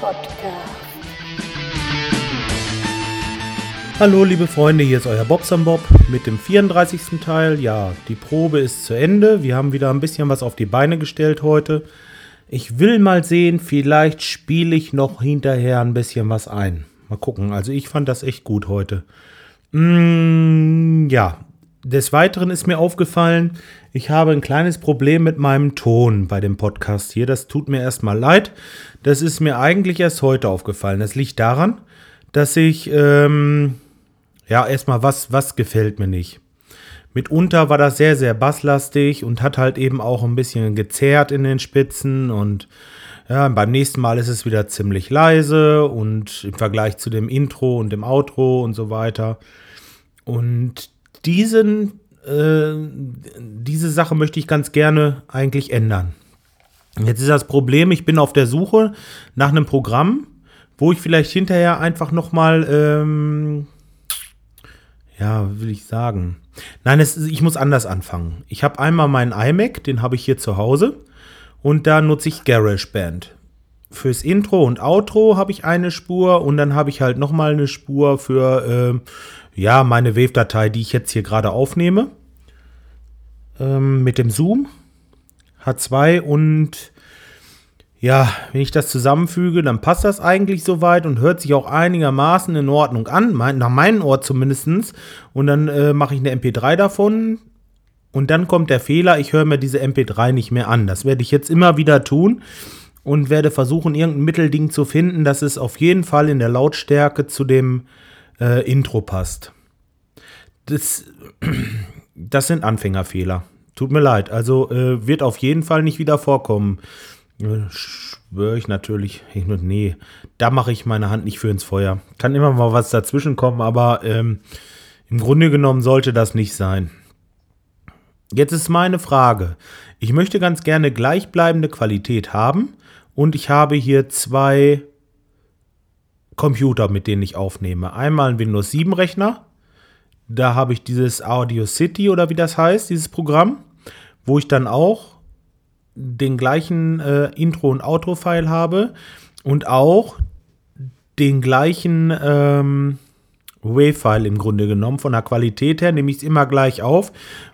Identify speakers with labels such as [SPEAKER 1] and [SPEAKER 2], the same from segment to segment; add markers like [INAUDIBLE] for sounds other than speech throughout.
[SPEAKER 1] Podcast.
[SPEAKER 2] Hallo liebe Freunde, hier ist euer Bobson Bob mit dem 34. Teil. Ja, die Probe ist zu Ende. Wir haben wieder ein bisschen was auf die Beine gestellt heute. Ich will mal sehen, vielleicht spiele ich noch hinterher ein bisschen was ein. Mal gucken. Also ich fand das echt gut heute. Mm, ja, des Weiteren ist mir aufgefallen, ich habe ein kleines Problem mit meinem Ton bei dem Podcast hier. Das tut mir erstmal leid. Das ist mir eigentlich erst heute aufgefallen. Das liegt daran, dass ich, ähm, ja, erstmal, was, was gefällt mir nicht. Mitunter war das sehr, sehr basslastig und hat halt eben auch ein bisschen gezerrt in den Spitzen und ja, beim nächsten Mal ist es wieder ziemlich leise und im Vergleich zu dem Intro und dem Outro und so weiter. Und diesen, äh, diese Sache möchte ich ganz gerne eigentlich ändern. Jetzt ist das Problem, ich bin auf der Suche nach einem Programm, wo ich vielleicht hinterher einfach nochmal, ähm, ja, will ich sagen. Nein, es, ich muss anders anfangen. Ich habe einmal meinen iMac, den habe ich hier zu Hause und da nutze ich GarageBand. Fürs Intro und Outro habe ich eine Spur und dann habe ich halt nochmal eine Spur für, äh, ja, meine Wave-Datei, die ich jetzt hier gerade aufnehme. Ähm, mit dem Zoom H2 und ja, wenn ich das zusammenfüge, dann passt das eigentlich soweit und hört sich auch einigermaßen in Ordnung an, mein, nach meinem Ort zumindest. Und dann äh, mache ich eine MP3 davon. Und dann kommt der Fehler, ich höre mir diese MP3 nicht mehr an. Das werde ich jetzt immer wieder tun und werde versuchen, irgendein Mittelding zu finden, dass es auf jeden Fall in der Lautstärke zu dem äh, Intro passt. Das, das sind Anfängerfehler. Tut mir leid. Also äh, wird auf jeden Fall nicht wieder vorkommen. Äh, schwöre ich natürlich. Ich, nee, da mache ich meine Hand nicht für ins Feuer. Kann immer mal was dazwischen kommen, aber ähm, im Grunde genommen sollte das nicht sein. Jetzt ist meine Frage. Ich möchte ganz gerne gleichbleibende Qualität haben und ich habe hier zwei Computer, mit denen ich aufnehme. Einmal ein Windows 7 Rechner. Da habe ich dieses Audio City oder wie das heißt, dieses Programm, wo ich dann auch den gleichen äh, Intro- und Outro-File habe und auch den gleichen ähm, Wave-File im Grunde genommen. Von der Qualität her nehme ich es immer gleich auf,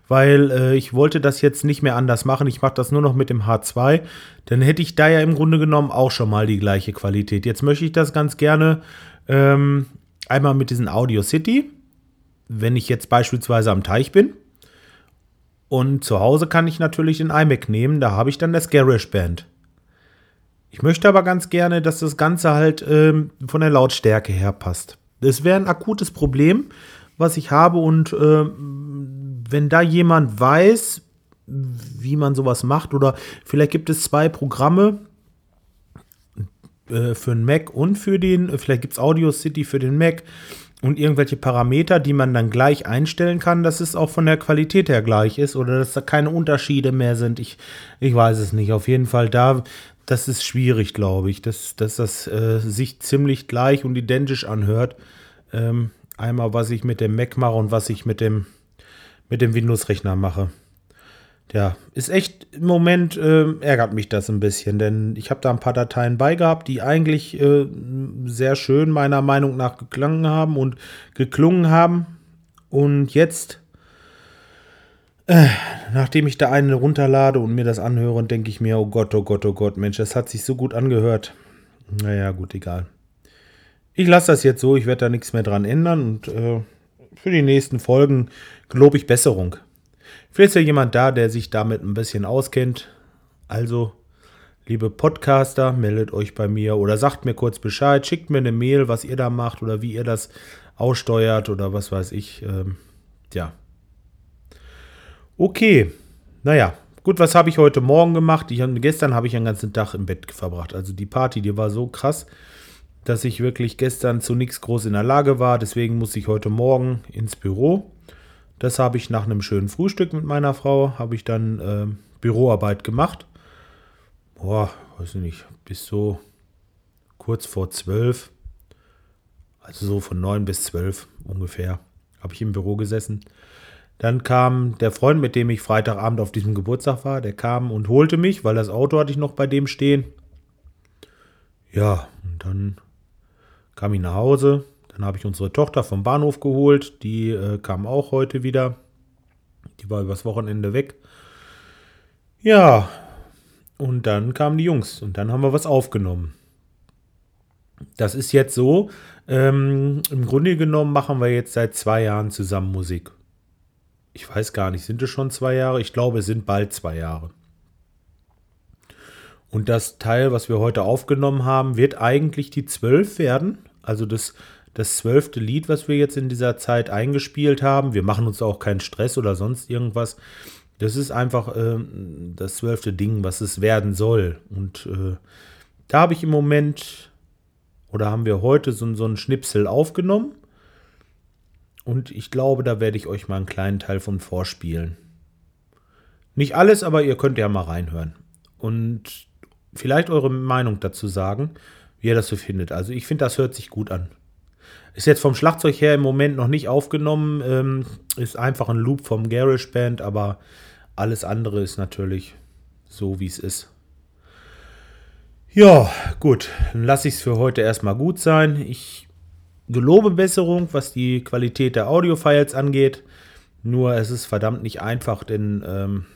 [SPEAKER 2] weil äh, ich wollte das jetzt nicht mehr anders machen. Ich mache das nur noch mit dem H2. Dann hätte ich da ja im Grunde genommen auch schon mal die gleiche Qualität. Jetzt möchte ich das ganz gerne ähm, einmal mit diesem Audio City, wenn ich jetzt beispielsweise am Teich bin. Und zu Hause kann ich natürlich den iMac nehmen, da habe ich dann das GarageBand. Ich möchte aber ganz gerne, dass das Ganze halt ähm, von der Lautstärke her passt. Das wäre ein akutes Problem, was ich habe und äh, wenn da jemand weiß, wie man sowas macht oder vielleicht gibt es zwei Programme äh, für den Mac und für den, vielleicht gibt es Audio City für den Mac und irgendwelche Parameter, die man dann gleich einstellen kann, dass es auch von der Qualität her gleich ist oder dass da keine Unterschiede mehr sind. Ich, ich weiß es nicht. Auf jeden Fall da, das ist schwierig, glaube ich, dass, dass das äh, sich ziemlich gleich und identisch anhört. Ähm, einmal, was ich mit dem Mac mache und was ich mit dem, mit dem Windows-Rechner mache. Ja, ist echt im Moment äh, ärgert mich das ein bisschen, denn ich habe da ein paar Dateien bei gehabt, die eigentlich äh, sehr schön meiner Meinung nach geklangen haben und geklungen haben. Und jetzt, äh, nachdem ich da eine runterlade und mir das anhöre, denke ich mir, oh Gott, oh Gott, oh Gott, Mensch, das hat sich so gut angehört. Naja, gut, egal. Ich lasse das jetzt so, ich werde da nichts mehr dran ändern und äh, für die nächsten Folgen gelobe ich Besserung. Vielleicht ist ja jemand da, der sich damit ein bisschen auskennt. Also, liebe Podcaster, meldet euch bei mir oder sagt mir kurz Bescheid, schickt mir eine Mail, was ihr da macht oder wie ihr das aussteuert oder was weiß ich. Ähm, ja. Okay, naja, gut, was habe ich heute Morgen gemacht? Ich, gestern habe ich einen ganzen Tag im Bett verbracht. Also die Party, die war so krass dass ich wirklich gestern zu nichts groß in der Lage war. Deswegen muss ich heute Morgen ins Büro. Das habe ich nach einem schönen Frühstück mit meiner Frau, habe ich dann äh, Büroarbeit gemacht. Boah, weiß ich nicht, bis so kurz vor zwölf. Also so von neun bis zwölf ungefähr habe ich im Büro gesessen. Dann kam der Freund, mit dem ich Freitagabend auf diesem Geburtstag war, der kam und holte mich, weil das Auto hatte ich noch bei dem stehen. Ja, und dann kam ich nach Hause. Dann habe ich unsere Tochter vom Bahnhof geholt. Die äh, kam auch heute wieder. Die war übers Wochenende weg. Ja, und dann kamen die Jungs und dann haben wir was aufgenommen. Das ist jetzt so, ähm, im Grunde genommen machen wir jetzt seit zwei Jahren zusammen Musik. Ich weiß gar nicht, sind es schon zwei Jahre? Ich glaube, es sind bald zwei Jahre. Und das Teil, was wir heute aufgenommen haben, wird eigentlich die zwölf werden. Also das, das zwölfte Lied, was wir jetzt in dieser Zeit eingespielt haben. Wir machen uns auch keinen Stress oder sonst irgendwas. Das ist einfach äh, das zwölfte Ding, was es werden soll. Und äh, da habe ich im Moment, oder haben wir heute so, so einen Schnipsel aufgenommen. Und ich glaube, da werde ich euch mal einen kleinen Teil von vorspielen. Nicht alles, aber ihr könnt ja mal reinhören. Und vielleicht eure Meinung dazu sagen, wie ihr das so findet. Also ich finde, das hört sich gut an. Ist jetzt vom Schlagzeug her im Moment noch nicht aufgenommen. Ähm, ist einfach ein Loop vom Garage Band, aber alles andere ist natürlich so, wie es ist. Ja, gut, dann lasse ich es für heute erstmal gut sein. Ich gelobe Besserung, was die Qualität der Audiofiles angeht. Nur es ist verdammt nicht einfach, denn ähm,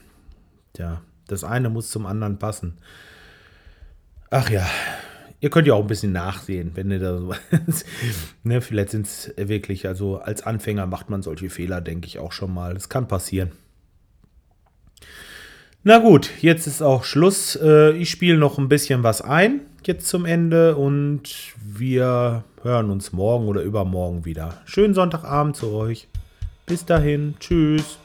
[SPEAKER 2] ja, das eine muss zum anderen passen. Ach ja, ihr könnt ja auch ein bisschen nachsehen, wenn ihr da so. [LAUGHS] ne, vielleicht sind es wirklich, also als Anfänger macht man solche Fehler, denke ich auch schon mal. Das kann passieren. Na gut, jetzt ist auch Schluss. Äh, ich spiele noch ein bisschen was ein, jetzt zum Ende. Und wir hören uns morgen oder übermorgen wieder. Schönen Sonntagabend zu euch. Bis dahin. Tschüss.